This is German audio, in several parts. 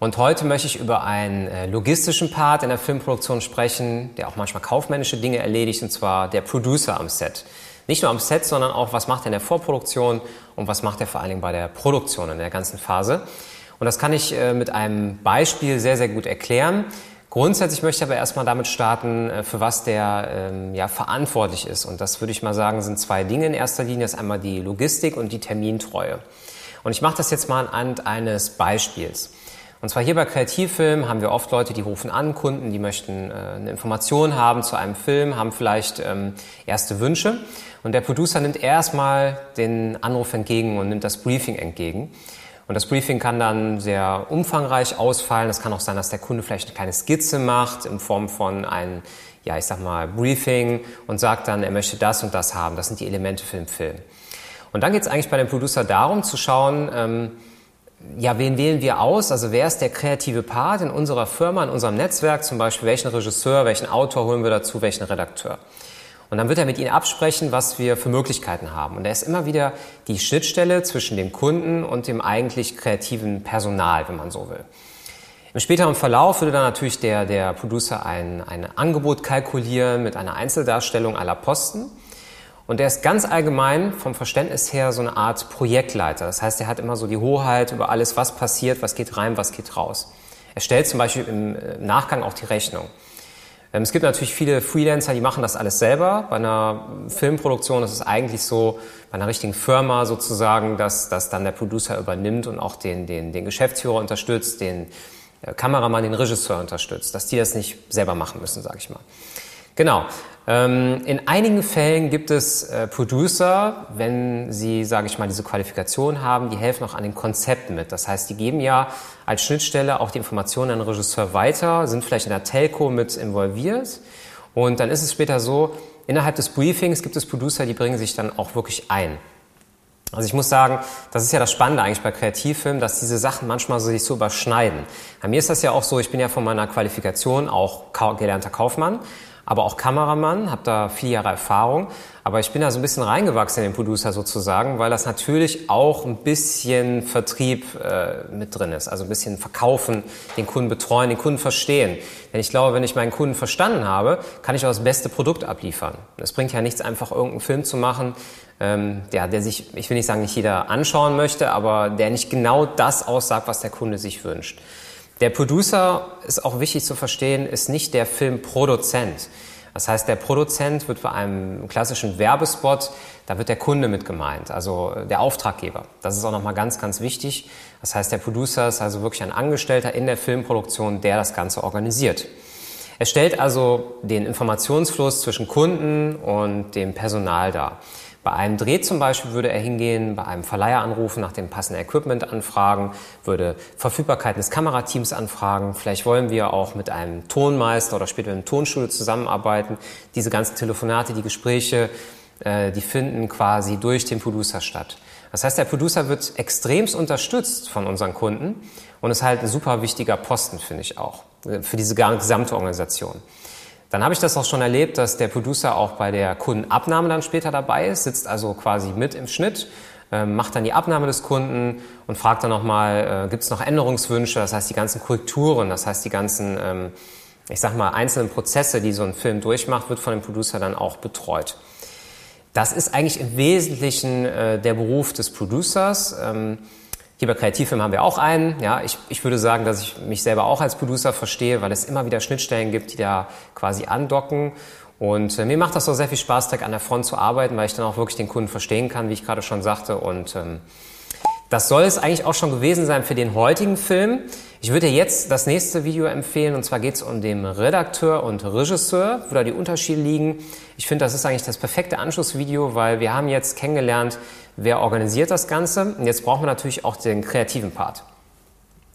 Und heute möchte ich über einen äh, logistischen Part in der Filmproduktion sprechen, der auch manchmal kaufmännische Dinge erledigt, und zwar der Producer am Set. Nicht nur am Set, sondern auch, was macht er in der Vorproduktion und was macht er vor allen Dingen bei der Produktion in der ganzen Phase. Und das kann ich äh, mit einem Beispiel sehr, sehr gut erklären. Grundsätzlich möchte ich aber erstmal damit starten, äh, für was der ähm, ja, verantwortlich ist. Und das würde ich mal sagen, sind zwei Dinge in erster Linie. Das ist einmal die Logistik und die Termintreue. Und ich mache das jetzt mal anhand eines Beispiels. Und zwar hier bei Kreativfilm haben wir oft Leute, die rufen an, Kunden, die möchten äh, eine Information haben zu einem Film, haben vielleicht ähm, erste Wünsche. Und der Producer nimmt erstmal den Anruf entgegen und nimmt das Briefing entgegen. Und das Briefing kann dann sehr umfangreich ausfallen. Es kann auch sein, dass der Kunde vielleicht eine kleine Skizze macht in Form von einem, ja, ich sag mal, Briefing und sagt dann, er möchte das und das haben. Das sind die Elemente für den Film. Und dann geht es eigentlich bei dem Producer darum zu schauen, ähm, ja, wen wählen wir aus? Also wer ist der kreative Part in unserer Firma, in unserem Netzwerk? Zum Beispiel welchen Regisseur, welchen Autor holen wir dazu, welchen Redakteur? Und dann wird er mit Ihnen absprechen, was wir für Möglichkeiten haben. Und er ist immer wieder die Schnittstelle zwischen dem Kunden und dem eigentlich kreativen Personal, wenn man so will. Im späteren Verlauf würde dann natürlich der, der Producer ein, ein Angebot kalkulieren mit einer Einzeldarstellung aller Posten. Und er ist ganz allgemein vom Verständnis her so eine Art Projektleiter. Das heißt, er hat immer so die Hoheit über alles, was passiert, was geht rein, was geht raus. Er stellt zum Beispiel im äh, Nachgang auch die Rechnung. Ähm, es gibt natürlich viele Freelancer, die machen das alles selber. Bei einer Filmproduktion ist es eigentlich so, bei einer richtigen Firma sozusagen, dass, dass dann der Producer übernimmt und auch den, den, den Geschäftsführer unterstützt, den äh, Kameramann, den Regisseur unterstützt, dass die das nicht selber machen müssen, sage ich mal. Genau. Ähm, in einigen Fällen gibt es äh, Producer, wenn sie, sage ich mal, diese Qualifikation haben, die helfen auch an den Konzepten mit. Das heißt, die geben ja als Schnittstelle auch die Informationen an den Regisseur weiter, sind vielleicht in der Telco mit involviert. Und dann ist es später so, innerhalb des Briefings gibt es Producer, die bringen sich dann auch wirklich ein. Also ich muss sagen, das ist ja das Spannende eigentlich bei Kreativfilmen, dass diese Sachen manchmal so sich so überschneiden. Bei mir ist das ja auch so, ich bin ja von meiner Qualifikation auch gelernter Kaufmann aber auch Kameramann, habe da vier Jahre Erfahrung. Aber ich bin da so ein bisschen reingewachsen in den Producer sozusagen, weil das natürlich auch ein bisschen Vertrieb äh, mit drin ist. Also ein bisschen verkaufen, den Kunden betreuen, den Kunden verstehen. Denn ich glaube, wenn ich meinen Kunden verstanden habe, kann ich auch das beste Produkt abliefern. Es bringt ja nichts, einfach irgendeinen Film zu machen, ähm, ja, der sich, ich will nicht sagen, nicht jeder anschauen möchte, aber der nicht genau das aussagt, was der Kunde sich wünscht. Der Producer ist auch wichtig zu verstehen, ist nicht der Filmproduzent. Das heißt, der Produzent wird bei einem klassischen Werbespot, da wird der Kunde mit gemeint, also der Auftraggeber. Das ist auch nochmal ganz, ganz wichtig. Das heißt, der Producer ist also wirklich ein Angestellter in der Filmproduktion, der das Ganze organisiert. Er stellt also den Informationsfluss zwischen Kunden und dem Personal dar. Bei einem Dreh zum Beispiel würde er hingehen, bei einem Verleiher anrufen, nach dem passenden Equipment anfragen, würde Verfügbarkeit des Kamerateams anfragen. Vielleicht wollen wir auch mit einem Tonmeister oder später mit einem Tonstudio zusammenarbeiten. Diese ganzen Telefonate, die Gespräche, äh, die finden quasi durch den Producer statt. Das heißt, der Producer wird extremst unterstützt von unseren Kunden und ist halt ein super wichtiger Posten, finde ich auch. äh, für diese gesamte Organisation. Dann habe ich das auch schon erlebt, dass der Producer auch bei der Kundenabnahme dann später dabei ist, sitzt also quasi mit im Schnitt, äh, macht dann die Abnahme des Kunden und fragt dann nochmal, äh, gibt es noch Änderungswünsche, das heißt die ganzen Korrekturen, das heißt die ganzen, ähm, ich sag mal, einzelnen Prozesse, die so ein Film durchmacht, wird von dem Producer dann auch betreut. Das ist eigentlich im Wesentlichen äh, der Beruf des Producers. Ähm, hier bei Kreativfilm haben wir auch einen. Ja, ich, ich würde sagen, dass ich mich selber auch als Producer verstehe, weil es immer wieder Schnittstellen gibt, die da quasi andocken. Und äh, mir macht das auch sehr viel Spaß, direkt an der Front zu arbeiten, weil ich dann auch wirklich den Kunden verstehen kann, wie ich gerade schon sagte. Und ähm, das soll es eigentlich auch schon gewesen sein für den heutigen Film. Ich würde jetzt das nächste Video empfehlen, und zwar geht es um den Redakteur und Regisseur, wo da die Unterschiede liegen. Ich finde, das ist eigentlich das perfekte Anschlussvideo, weil wir haben jetzt kennengelernt, wer organisiert das Ganze. Und jetzt brauchen wir natürlich auch den kreativen Part.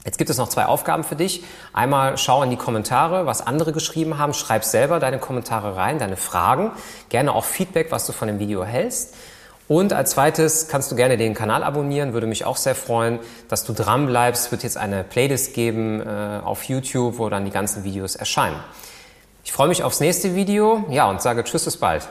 Jetzt gibt es noch zwei Aufgaben für dich. Einmal schau in die Kommentare, was andere geschrieben haben. Schreib selber deine Kommentare rein, deine Fragen. Gerne auch Feedback, was du von dem Video hältst. Und als zweites kannst du gerne den Kanal abonnieren, würde mich auch sehr freuen, dass du dran bleibst. Es wird jetzt eine Playlist geben äh, auf YouTube, wo dann die ganzen Videos erscheinen. Ich freue mich aufs nächste Video, ja, und sage Tschüss, bis bald.